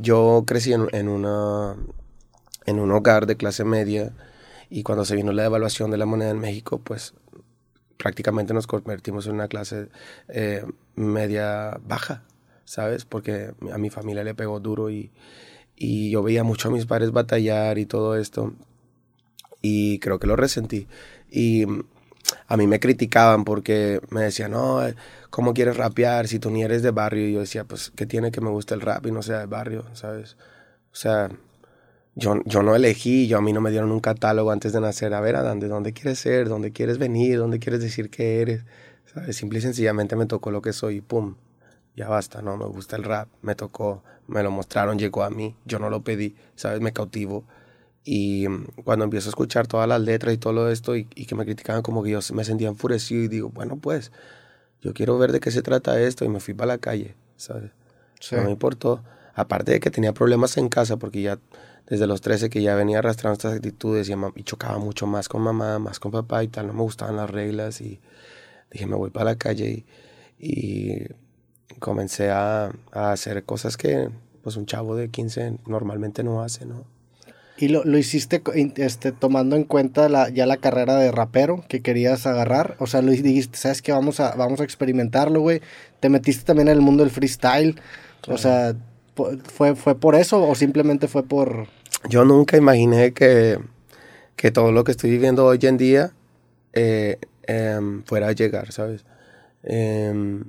yo crecí en, en, una, en un hogar de clase media y cuando se vino la devaluación de la moneda en México, pues prácticamente nos convertimos en una clase eh, media baja, ¿sabes? Porque a mi familia le pegó duro y, y yo veía mucho a mis padres batallar y todo esto y creo que lo resentí. Y a mí me criticaban porque me decían, no, ¿cómo quieres rapear si tú ni eres de barrio? Y yo decía, pues, ¿qué tiene que me guste el rap y no sea de barrio, ¿sabes? O sea, yo, yo no elegí, yo a mí no me dieron un catálogo antes de nacer. A ver, Adán, ¿de dónde quieres ser? ¿Dónde quieres venir? ¿Dónde quieres decir que eres? ¿Sabes? Simple y sencillamente me tocó lo que soy y pum, ya basta, ¿no? Me gusta el rap, me tocó, me lo mostraron, llegó a mí, yo no lo pedí, ¿sabes? Me cautivo. Y mm, cuando empiezo a escuchar todas las letras y todo esto y, y, que me criticaban como que yo me sentía enfurecido y digo, bueno, pues yo quiero ver de qué se trata esto y me fui para la calle, ¿sabes? No me importó. Aparte de que tenía problemas en casa porque ya desde los 13 que ya venía arrastrando estas actitudes y, y chocaba mucho más con mamá, más con papá y tal, no me gustaban las reglas y dije, me voy para la calle y, y comencé a, a hacer cosas que pues un chavo de 15 normalmente no hace, ¿no? ¿Y lo, lo, hiciste este, tomando en cuenta la, ya la carrera de rapero que querías agarrar? O sea, lo dijiste, ¿sabes qué? Vamos a, vamos a experimentarlo, güey. Te metiste también en el mundo del freestyle. Claro. O sea, ¿fue, ¿fue por eso o simplemente fue por...? Yo nunca imaginé que, que todo lo que estoy viviendo hoy en día eh, eh, fuera a llegar, ¿sabes? Eh,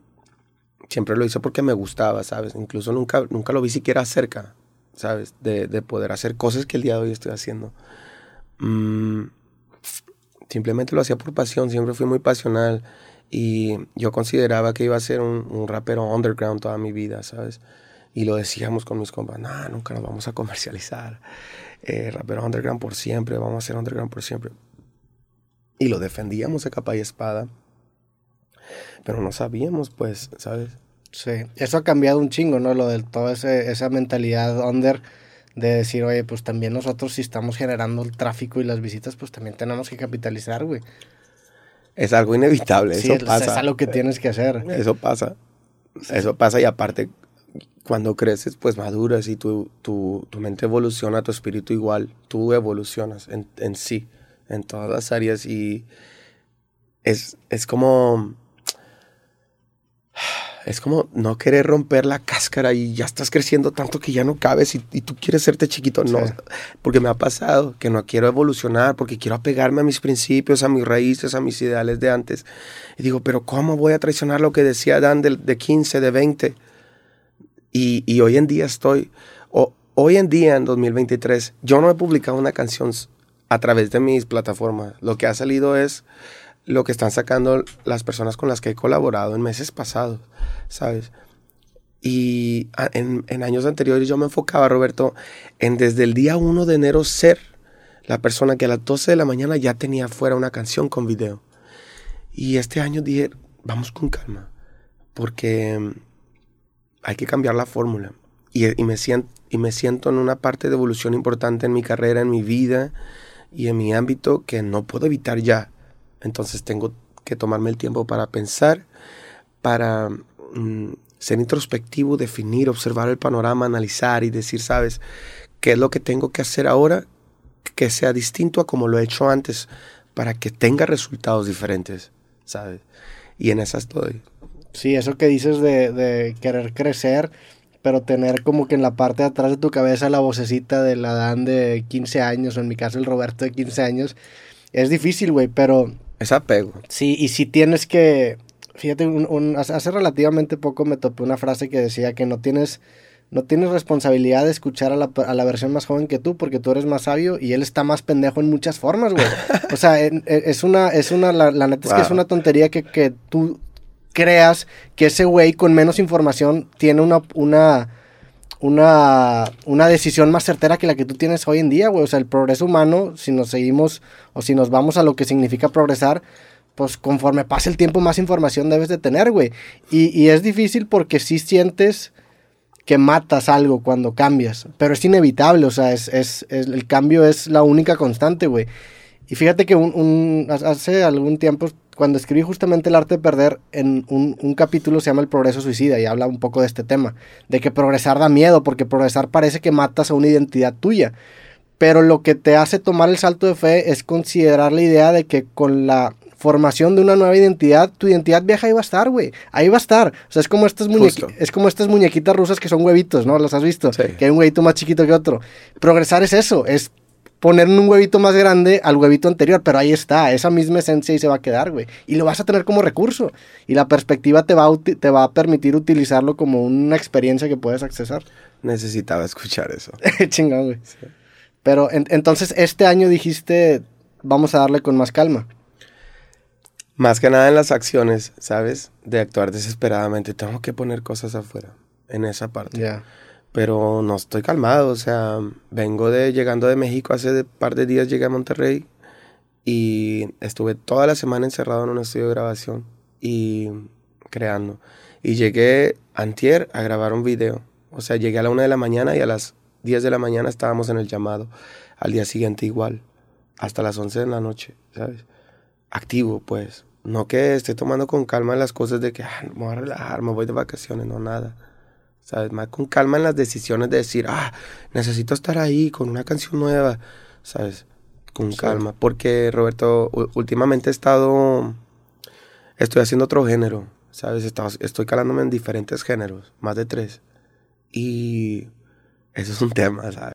siempre lo hice porque me gustaba, ¿sabes? Incluso nunca, nunca lo vi siquiera cerca. ¿Sabes? De, de, poder hacer cosas que el día de hoy estoy haciendo. Mm, simplemente lo hacía por pasión, siempre fui muy pasional y yo consideraba que iba a ser un, un rapero underground toda mi vida, ¿sabes? Y lo decíamos con mis compas, no, nunca nos vamos a comercializar. Eh, rapero underground por siempre, vamos a ser underground por siempre. Y lo defendíamos a capa y espada. Pero no sabíamos, pues, ¿sabes? Sí, eso ha cambiado un chingo, ¿no? Lo de toda esa mentalidad under de decir, oye, pues también nosotros si estamos generando el tráfico y las visitas, pues también tenemos que capitalizar, güey. Es algo inevitable, sí, eso pasa. Es algo que tienes que hacer. Eso pasa. Eso pasa y aparte, cuando creces, pues maduras y tu, tu, tu mente evoluciona, tu espíritu igual, tú evolucionas en, en sí, en todas las áreas y es, es como es como no querer romper la cáscara y ya estás creciendo tanto que ya no cabes y, y tú quieres serte chiquito. No, sí. porque me ha pasado que no quiero evolucionar, porque quiero apegarme a mis principios, a mis raíces, a mis ideales de antes. Y digo, pero ¿cómo voy a traicionar lo que decía Dan de, de 15, de 20? Y, y hoy en día estoy, o, hoy en día, en 2023, yo no he publicado una canción a través de mis plataformas. Lo que ha salido es lo que están sacando las personas con las que he colaborado en meses pasados, ¿sabes? Y en, años anteriores yo me enfocaba, Roberto, en desde el día 1 de enero ser la persona que a las 12 de la mañana ya tenía fuera una canción con video. Y este año dije, vamos con calma, porque hay que cambiar la fórmula. Y, me siento, y me siento en una parte de evolución importante en mi carrera, en mi vida y en mi ámbito que no puedo evitar ya entonces tengo que tomarme el tiempo para pensar, para mm, ser introspectivo, definir, observar el panorama, analizar y decir, sabes, qué es lo que tengo que hacer ahora que sea distinto a como lo he hecho antes para que tenga resultados diferentes, ¿sabes? Y en esa estoy. Sí, eso que dices de, de querer crecer, pero tener como que en la parte de atrás de tu cabeza la vocecita del Adán de 15 años, o en mi caso el Roberto de 15 años, es difícil, güey, pero es apego. Sí, y si tienes que. Fíjate, un, un, hace relativamente poco me topé una frase que decía que no tienes, no tienes responsabilidad de escuchar a la, a la, versión más joven que tú porque tú eres más sabio y él está más pendejo en muchas formas, güey. O sea, es una, es una, la, la neta wow. es que es una tontería que, que tú creas que ese güey con menos información tiene una, una, una, una decisión más certera que la que tú tienes hoy en día, güey. O sea, el progreso humano, si nos seguimos o si nos vamos a lo que significa progresar, pues conforme pasa el tiempo, más información debes de tener, güey. Y, y es difícil porque sí sientes que matas algo cuando cambias, pero es inevitable, o sea, es, es, el cambio es la única constante, güey. Y fíjate que hace algún tiempo cuando escribí justamente El arte de perder, en un, un, capítulo se llama El progreso suicida y habla un poco de este tema, de que progresar da miedo, porque progresar parece que matas a una identidad tuya. Pero lo que te hace tomar el salto de fe es considerar la idea de que con la formación de una nueva identidad, tu identidad vieja ahí va a estar, güey. Ahí va a estar. O sea, es como estas muñequitas, es como estas muñequitas rusas que son huevitos, ¿no? ¿Las has visto? Que hay un huevito más chiquito que otro. Progresar es eso, es poner un huevito más grande al huevito anterior, pero ahí está, esa misma esencia y se va a quedar, güey. Y lo vas a tener como recurso. Y la perspectiva te va a, te va a permitir utilizarlo como una experiencia que puedes accesar. Necesitaba escuchar eso. Chingón, güey. Pero entonces este año dijiste, vamos a darle con más calma. Más que nada en las acciones, ¿sabes? De actuar desesperadamente. Tengo que poner cosas afuera, en esa parte. Ya pero no estoy calmado, o sea, vengo de llegando de México hace un par de días llegué a Monterrey y estuve toda la semana encerrado en un estudio de grabación y creando. Y llegué antier a grabar un video. O sea, llegué a la una de la mañana y a las 10 de la mañana estábamos en el llamado. Al día siguiente igual, hasta las 11 de la noche, ¿sabes? Activo, pues. No que esté tomando con calma las cosas de que ah, me voy a relajar, me voy de vacaciones, no nada. ¿Sabes? Más con calma en las decisiones de decir, ah, necesito estar ahí con una canción nueva, ¿sabes? Con calma. Porque, Roberto, últimamente he estado, estoy haciendo otro género, ¿sabes? estoy calándome en diferentes géneros, más de tres. Y eso es un tema, ¿sabes?